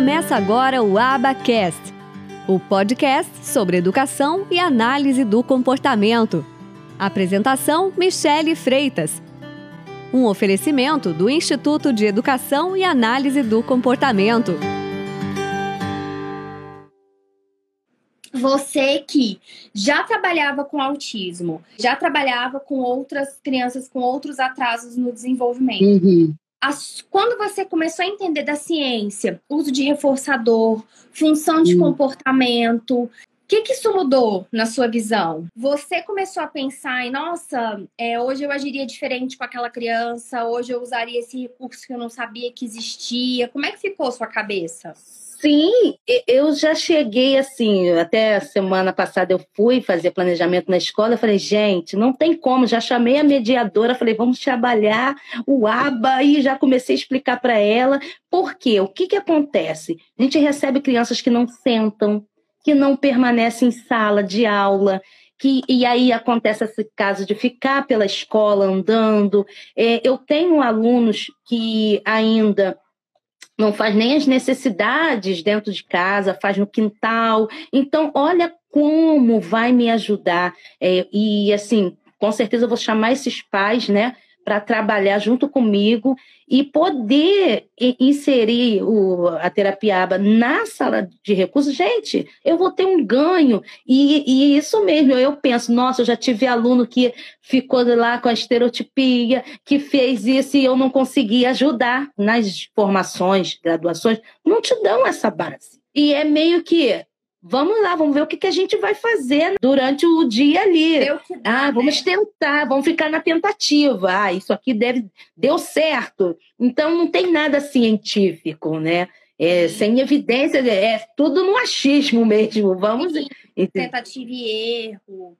Começa agora o Abacast, o podcast sobre educação e análise do comportamento. Apresentação: Michele Freitas. Um oferecimento do Instituto de Educação e Análise do Comportamento. Você que já trabalhava com autismo, já trabalhava com outras crianças com outros atrasos no desenvolvimento. Uhum. As, quando você começou a entender da ciência, uso de reforçador, função de uhum. comportamento, que, que isso mudou na sua visão? Você começou a pensar em, nossa, é, hoje eu agiria diferente com aquela criança, hoje eu usaria esse recurso que eu não sabia que existia. Como é que ficou sua cabeça? Sim, eu já cheguei assim, até semana passada eu fui fazer planejamento na escola, eu falei, gente, não tem como, já chamei a mediadora, falei, vamos trabalhar o ABA e já comecei a explicar para ela por quê, o que que acontece? A gente recebe crianças que não sentam, que não permanecem em sala de aula, que, e aí acontece esse caso de ficar pela escola andando. É, eu tenho alunos que ainda não faz nem as necessidades dentro de casa, faz no quintal. Então, olha como vai me ajudar. É, e, assim, com certeza eu vou chamar esses pais, né, para trabalhar junto comigo e poder inserir o, a terapia ABA na sala de recursos, gente, eu vou ter um ganho. E, e, isso mesmo, eu penso, nossa, eu já tive aluno que ficou lá com a estereotipia, que fez isso e eu não consegui ajudar nas formações, graduações, não te dão essa base. E é meio que Vamos lá, vamos ver o que, que a gente vai fazer durante o dia ali. Dá, ah, vamos né? tentar, vamos ficar na tentativa. Ah, isso aqui deve deu certo. Então não tem nada científico, né? É, sem evidência, é tudo no achismo mesmo. Vamos. Tentativa e erro.